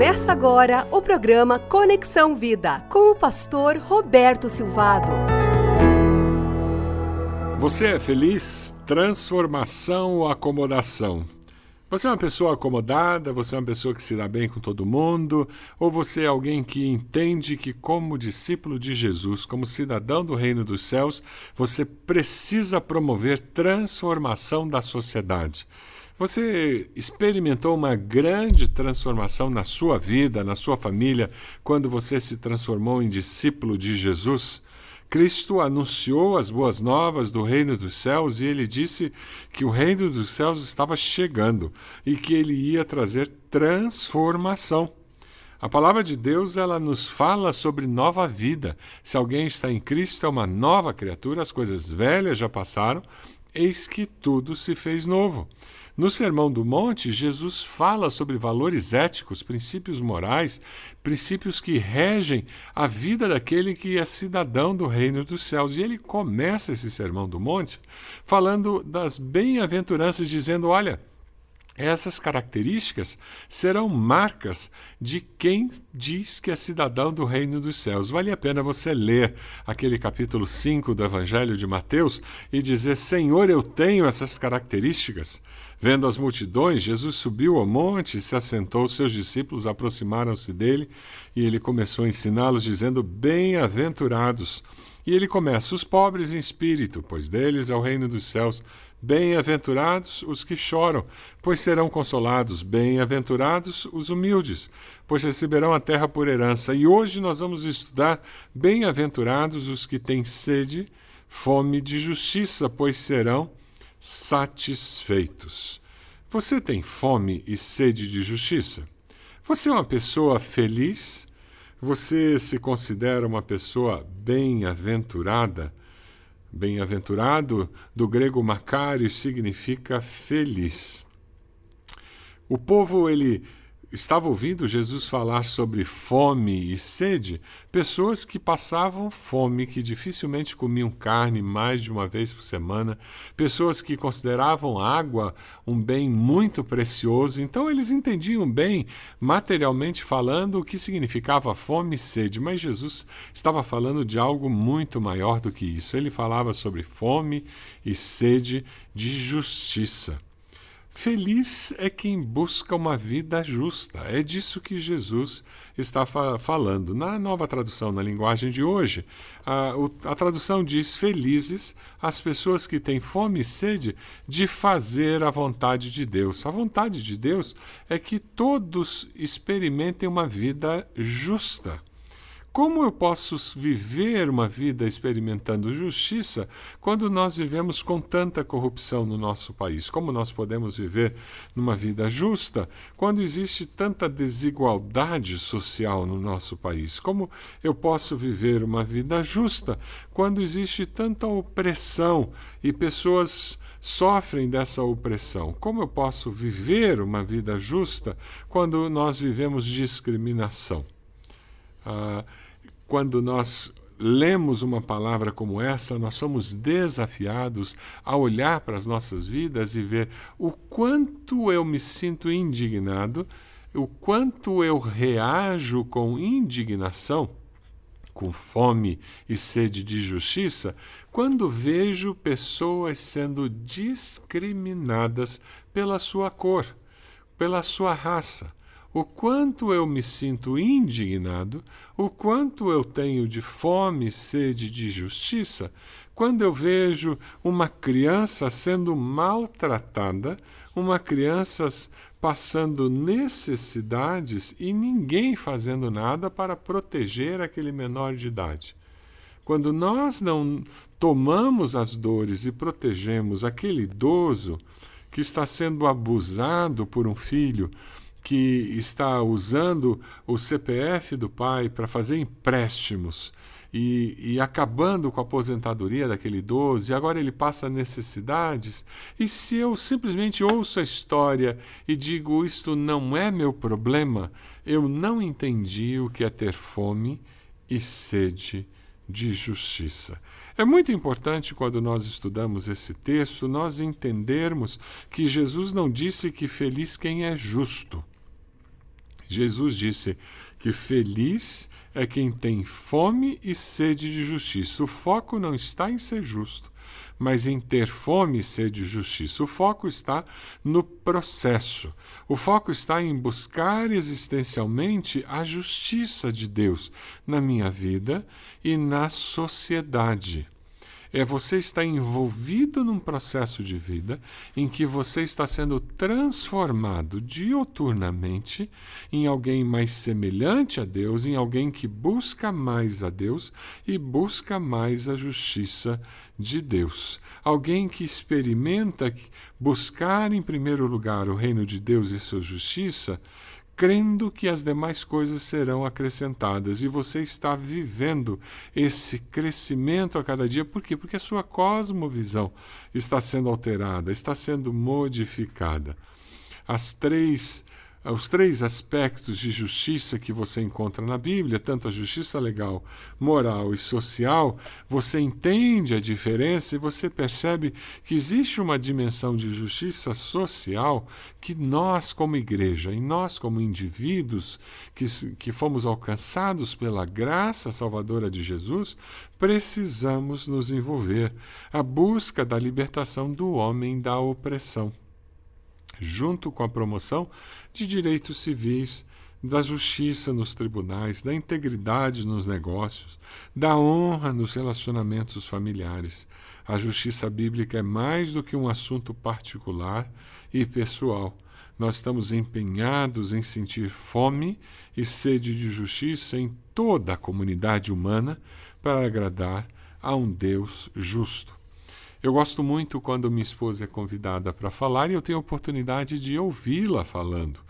Começa agora o programa Conexão Vida com o pastor Roberto Silvado. Você é feliz? Transformação ou acomodação? Você é uma pessoa acomodada? Você é uma pessoa que se dá bem com todo mundo? Ou você é alguém que entende que, como discípulo de Jesus, como cidadão do reino dos céus, você precisa promover transformação da sociedade? Você experimentou uma grande transformação na sua vida, na sua família, quando você se transformou em discípulo de Jesus? Cristo anunciou as boas novas do reino dos céus e ele disse que o reino dos céus estava chegando e que ele ia trazer transformação. A palavra de Deus ela nos fala sobre nova vida. Se alguém está em Cristo é uma nova criatura, as coisas velhas já passaram, eis que tudo se fez novo. No Sermão do Monte, Jesus fala sobre valores éticos, princípios morais, princípios que regem a vida daquele que é cidadão do reino dos céus. E ele começa esse Sermão do Monte falando das bem-aventuranças, dizendo: olha. Essas características serão marcas de quem diz que é cidadão do reino dos céus. Vale a pena você ler aquele capítulo 5 do Evangelho de Mateus e dizer: Senhor, eu tenho essas características. Vendo as multidões, Jesus subiu ao monte e se assentou. Seus discípulos aproximaram-se dele e ele começou a ensiná-los, dizendo: Bem-aventurados. E ele começa: Os pobres em espírito, pois deles é o reino dos céus. Bem-aventurados os que choram, pois serão consolados. Bem-aventurados os humildes, pois receberão a terra por herança. E hoje nós vamos estudar: Bem-aventurados os que têm sede, fome de justiça, pois serão satisfeitos. Você tem fome e sede de justiça? Você é uma pessoa feliz? Você se considera uma pessoa bem-aventurada? Bem-aventurado, do grego macário, significa feliz. O povo ele estava ouvindo Jesus falar sobre fome e sede, pessoas que passavam fome, que dificilmente comiam carne mais de uma vez por semana, pessoas que consideravam água um bem muito precioso, então eles entendiam bem, materialmente falando, o que significava fome e sede, mas Jesus estava falando de algo muito maior do que isso. Ele falava sobre fome e sede de justiça. Feliz é quem busca uma vida justa. É disso que Jesus está fa falando. Na nova tradução, na linguagem de hoje, a, o, a tradução diz: Felizes as pessoas que têm fome e sede de fazer a vontade de Deus. A vontade de Deus é que todos experimentem uma vida justa. Como eu posso viver uma vida experimentando justiça quando nós vivemos com tanta corrupção no nosso país? Como nós podemos viver numa vida justa quando existe tanta desigualdade social no nosso país? Como eu posso viver uma vida justa quando existe tanta opressão e pessoas sofrem dessa opressão? Como eu posso viver uma vida justa quando nós vivemos discriminação? Uh, quando nós lemos uma palavra como essa, nós somos desafiados a olhar para as nossas vidas e ver o quanto eu me sinto indignado, o quanto eu reajo com indignação, com fome e sede de justiça, quando vejo pessoas sendo discriminadas pela sua cor, pela sua raça o quanto eu me sinto indignado, o quanto eu tenho de fome e sede de justiça, quando eu vejo uma criança sendo maltratada, uma criança passando necessidades e ninguém fazendo nada para proteger aquele menor de idade. Quando nós não tomamos as dores e protegemos aquele idoso que está sendo abusado por um filho, que está usando o CPF do pai para fazer empréstimos e, e, acabando com a aposentadoria daquele idoso, e agora ele passa necessidades, e se eu simplesmente ouço a história e digo isto não é meu problema, eu não entendi o que é ter fome e sede de justiça. É muito importante quando nós estudamos esse texto nós entendermos que Jesus não disse que feliz quem é justo. Jesus disse que feliz é quem tem fome e sede de justiça. O foco não está em ser justo, mas em ter fome e sede de justiça. O foco está no processo. O foco está em buscar existencialmente a justiça de Deus na minha vida e na sociedade é você estar envolvido num processo de vida em que você está sendo transformado dioturnamente em alguém mais semelhante a Deus, em alguém que busca mais a Deus e busca mais a justiça de Deus. Alguém que experimenta buscar em primeiro lugar o reino de Deus e sua justiça crendo que as demais coisas serão acrescentadas. E você está vivendo esse crescimento a cada dia. Por quê? Porque a sua cosmovisão está sendo alterada, está sendo modificada. As três os três aspectos de justiça que você encontra na Bíblia, tanto a justiça legal, moral e social, você entende a diferença e você percebe que existe uma dimensão de justiça social que nós, como igreja, e nós, como indivíduos que, que fomos alcançados pela graça salvadora de Jesus, precisamos nos envolver. A busca da libertação do homem da opressão junto com a promoção de direitos civis, da justiça nos tribunais, da integridade nos negócios, da honra nos relacionamentos familiares. A justiça bíblica é mais do que um assunto particular e pessoal. Nós estamos empenhados em sentir fome e sede de justiça em toda a comunidade humana para agradar a um Deus justo. Eu gosto muito quando minha esposa é convidada para falar e eu tenho a oportunidade de ouvi-la falando.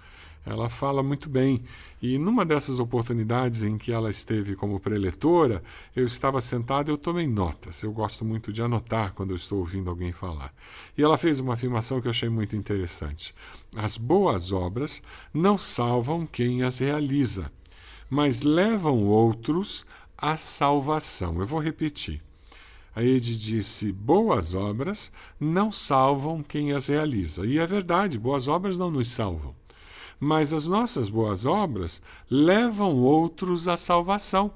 Ela fala muito bem. E numa dessas oportunidades em que ela esteve como preletora, eu estava sentado e eu tomei notas. Eu gosto muito de anotar quando eu estou ouvindo alguém falar. E ela fez uma afirmação que eu achei muito interessante. As boas obras não salvam quem as realiza, mas levam outros à salvação. Eu vou repetir. A Ede disse: boas obras não salvam quem as realiza. E é verdade, boas obras não nos salvam. Mas as nossas boas obras levam outros à salvação.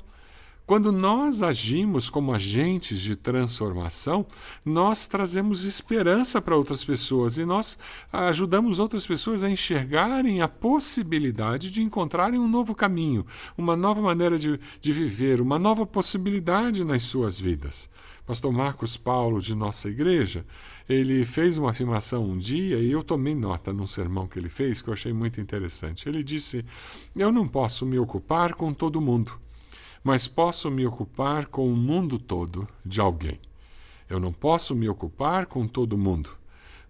Quando nós agimos como agentes de transformação, nós trazemos esperança para outras pessoas e nós ajudamos outras pessoas a enxergarem a possibilidade de encontrarem um novo caminho, uma nova maneira de, de viver, uma nova possibilidade nas suas vidas. Pastor Marcos Paulo, de nossa igreja, ele fez uma afirmação um dia e eu tomei nota num sermão que ele fez que eu achei muito interessante. Ele disse: Eu não posso me ocupar com todo mundo, mas posso me ocupar com o mundo todo de alguém. Eu não posso me ocupar com todo mundo,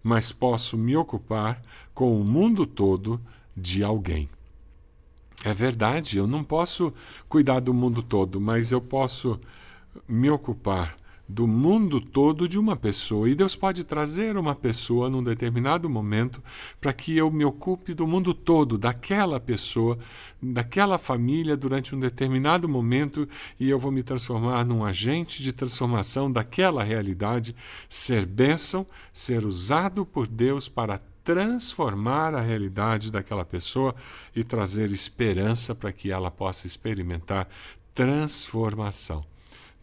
mas posso me ocupar com o mundo todo de alguém. É verdade, eu não posso cuidar do mundo todo, mas eu posso me ocupar do mundo todo de uma pessoa. E Deus pode trazer uma pessoa num determinado momento para que eu me ocupe do mundo todo, daquela pessoa, daquela família durante um determinado momento e eu vou me transformar num agente de transformação daquela realidade, ser bênção, ser usado por Deus para transformar a realidade daquela pessoa e trazer esperança para que ela possa experimentar transformação.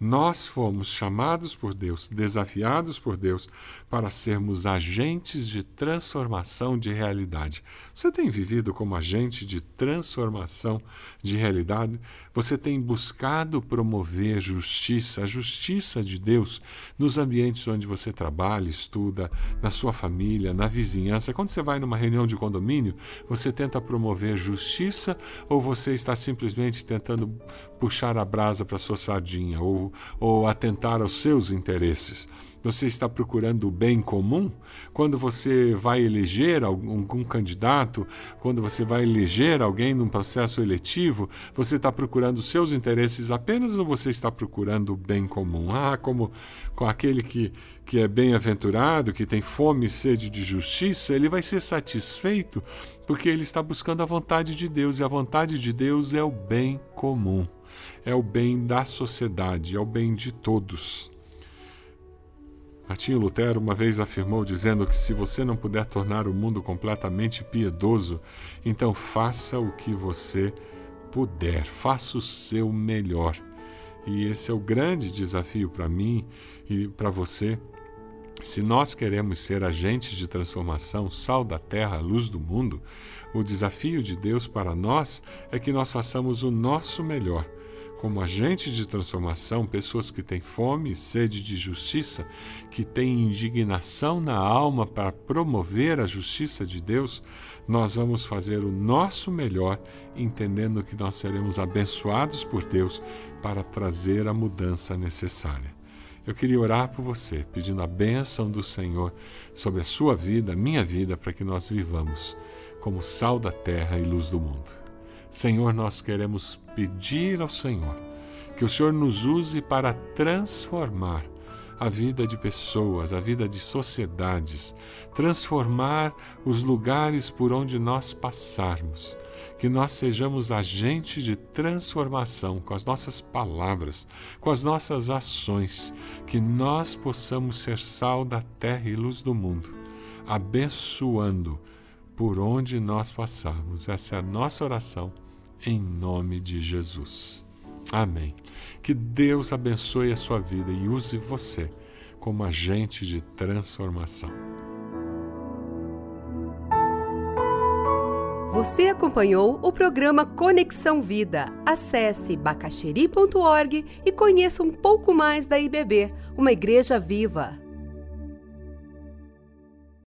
Nós fomos chamados por Deus, desafiados por Deus, para sermos agentes de transformação de realidade. Você tem vivido como agente de transformação de realidade? Você tem buscado promover justiça, a justiça de Deus, nos ambientes onde você trabalha, estuda, na sua família, na vizinhança? Quando você vai numa reunião de condomínio, você tenta promover justiça ou você está simplesmente tentando puxar a brasa para sua sardinha ou, ou atentar aos seus interesses. Você está procurando o bem comum? Quando você vai eleger algum, candidato, quando você vai eleger alguém num processo eletivo, você está procurando seus interesses apenas ou você está procurando o bem comum? Ah, como com aquele que, que é bem-aventurado, que tem fome e sede de justiça, ele vai ser satisfeito porque ele está buscando a vontade de Deus e a vontade de Deus é o bem comum é o bem da sociedade, é o bem de todos. Martinho Lutero uma vez afirmou dizendo que se você não puder tornar o mundo completamente piedoso, então faça o que você puder, faça o seu melhor. E esse é o grande desafio para mim e para você. Se nós queremos ser agentes de transformação, sal da terra, luz do mundo, o desafio de Deus para nós é que nós façamos o nosso melhor como agentes de transformação, pessoas que têm fome e sede de justiça, que têm indignação na alma para promover a justiça de Deus, nós vamos fazer o nosso melhor, entendendo que nós seremos abençoados por Deus para trazer a mudança necessária. Eu queria orar por você, pedindo a bênção do Senhor sobre a sua vida, a minha vida, para que nós vivamos como sal da terra e luz do mundo. Senhor, nós queremos pedir ao Senhor que o Senhor nos use para transformar a vida de pessoas, a vida de sociedades, transformar os lugares por onde nós passarmos. Que nós sejamos agentes de transformação com as nossas palavras, com as nossas ações, que nós possamos ser sal da terra e luz do mundo, abençoando por onde nós passarmos. Essa é a nossa oração em nome de Jesus. Amém. Que Deus abençoe a sua vida e use você como agente de transformação. Você acompanhou o programa Conexão Vida. Acesse bacacheri.org e conheça um pouco mais da IBB, uma igreja viva.